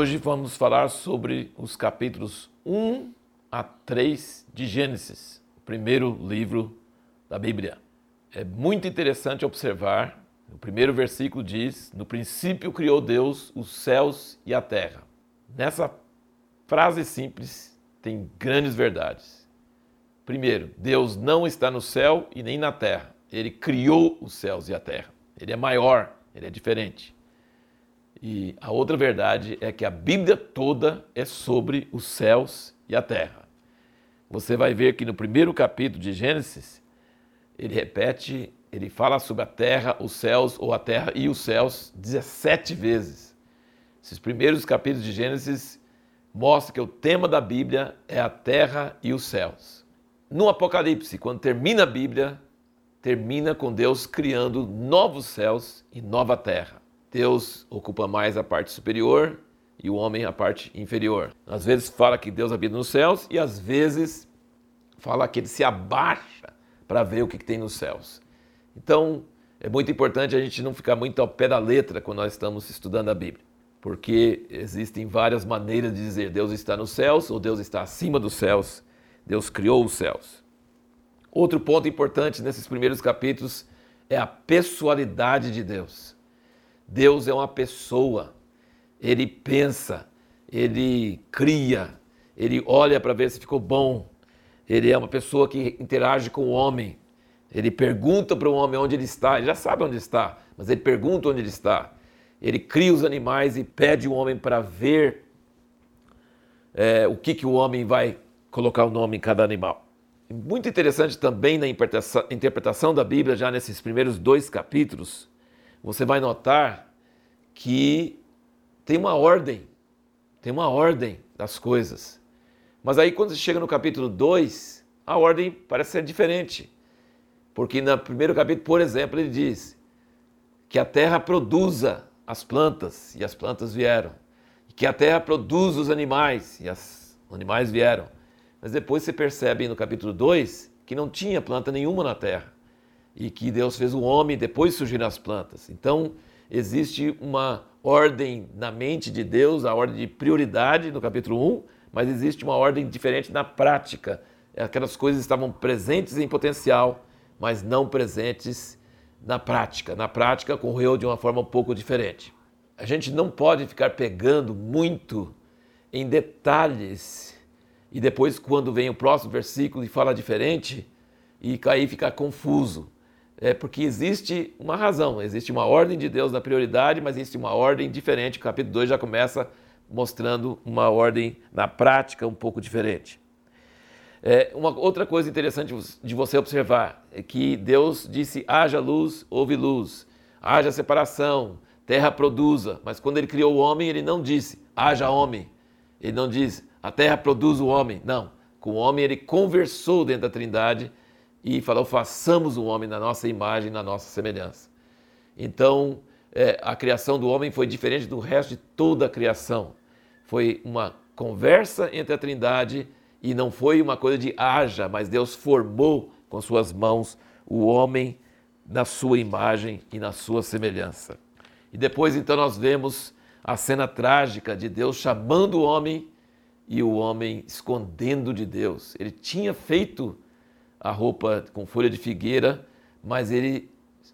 Hoje vamos falar sobre os capítulos 1 a 3 de Gênesis, o primeiro livro da Bíblia. É muito interessante observar, o primeiro versículo diz: No princípio criou Deus os céus e a terra. Nessa frase simples tem grandes verdades. Primeiro, Deus não está no céu e nem na terra. Ele criou os céus e a terra. Ele é maior, ele é diferente. E a outra verdade é que a Bíblia toda é sobre os céus e a terra. Você vai ver que no primeiro capítulo de Gênesis, ele repete, ele fala sobre a terra, os céus, ou a terra e os céus 17 vezes. Esses primeiros capítulos de Gênesis mostram que o tema da Bíblia é a terra e os céus. No Apocalipse, quando termina a Bíblia, termina com Deus criando novos céus e nova terra. Deus ocupa mais a parte superior e o homem a parte inferior. Às vezes fala que Deus habita nos céus e às vezes fala que ele se abaixa para ver o que, tem nos céus. Então é muito importante a gente não ficar muito ao pé da letra quando nós estamos estudando a Bíblia, porque existem várias maneiras de dizer Deus está nos céus ou Deus está acima dos céus, Deus criou os céus. Outro ponto importante nesses primeiros capítulos é a pessoalidade de Deus. Deus é uma pessoa, ele pensa, ele cria, ele olha para ver se ficou bom. Ele é uma pessoa que interage com o homem. Ele pergunta para o homem onde ele está, ele já sabe onde está, mas ele pergunta onde ele está. Ele cria os animais e pede o homem para ver é, o que, que o homem vai colocar o nome em cada animal. Muito interessante também na interpretação da Bíblia, já nesses primeiros dois capítulos, você vai notar que tem uma ordem, tem uma ordem das coisas. Mas aí quando você chega no capítulo 2, a ordem parece ser diferente. Porque no primeiro capítulo, por exemplo, ele diz que a terra produza as plantas e as plantas vieram. Que a terra produz os animais e os animais vieram. Mas depois você percebe no capítulo 2 que não tinha planta nenhuma na terra e que Deus fez o homem, depois surgiram as plantas. Então, existe uma ordem na mente de Deus, a ordem de prioridade no capítulo 1, mas existe uma ordem diferente na prática. Aquelas coisas estavam presentes em potencial, mas não presentes na prática. Na prática, correu de uma forma um pouco diferente. A gente não pode ficar pegando muito em detalhes e depois, quando vem o próximo versículo e fala diferente, e cair ficar confuso é porque existe uma razão, existe uma ordem de Deus da prioridade, mas existe uma ordem diferente. O capítulo 2 já começa mostrando uma ordem na prática um pouco diferente. É, uma outra coisa interessante de você observar é que Deus disse: haja luz, houve luz, haja separação, terra produza. Mas quando ele criou o homem, ele não disse: haja homem. Ele não diz: a terra produz o homem. Não. Com o homem, ele conversou dentro da Trindade e falou: façamos o homem na nossa imagem, na nossa semelhança. Então, é, a criação do homem foi diferente do resto de toda a criação. Foi uma conversa entre a Trindade e não foi uma coisa de haja, mas Deus formou com suas mãos o homem na sua imagem e na sua semelhança. E depois então nós vemos a cena trágica de Deus chamando o homem e o homem escondendo de Deus. Ele tinha feito a roupa com folha de figueira, mas ele,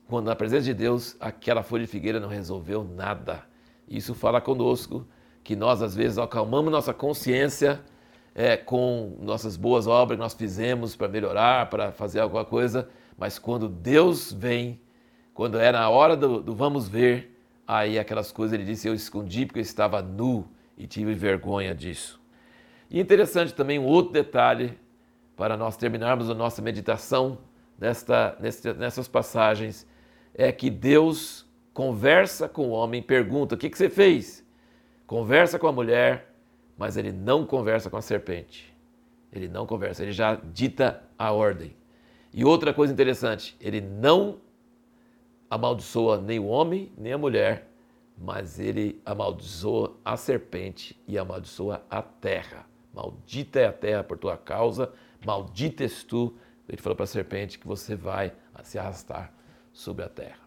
quando na presença de Deus, aquela folha de figueira não resolveu nada. Isso fala conosco que nós às vezes acalmamos nossa consciência é, com nossas boas obras que nós fizemos para melhorar, para fazer alguma coisa, mas quando Deus vem, quando era a hora do, do vamos ver, aí aquelas coisas ele disse: Eu escondi porque eu estava nu e tive vergonha disso. E interessante também um outro detalhe para nós terminarmos a nossa meditação nesta, nessas passagens, é que Deus conversa com o homem, pergunta: o que, que você fez? Conversa com a mulher, mas ele não conversa com a serpente. Ele não conversa, ele já dita a ordem. E outra coisa interessante, ele não amaldiçoa nem o homem nem a mulher, mas ele amaldiçoa a serpente e amaldiçoa a terra. Maldita é a terra por tua causa, Maldita és tu, ele falou para a serpente, que você vai se arrastar sobre a terra.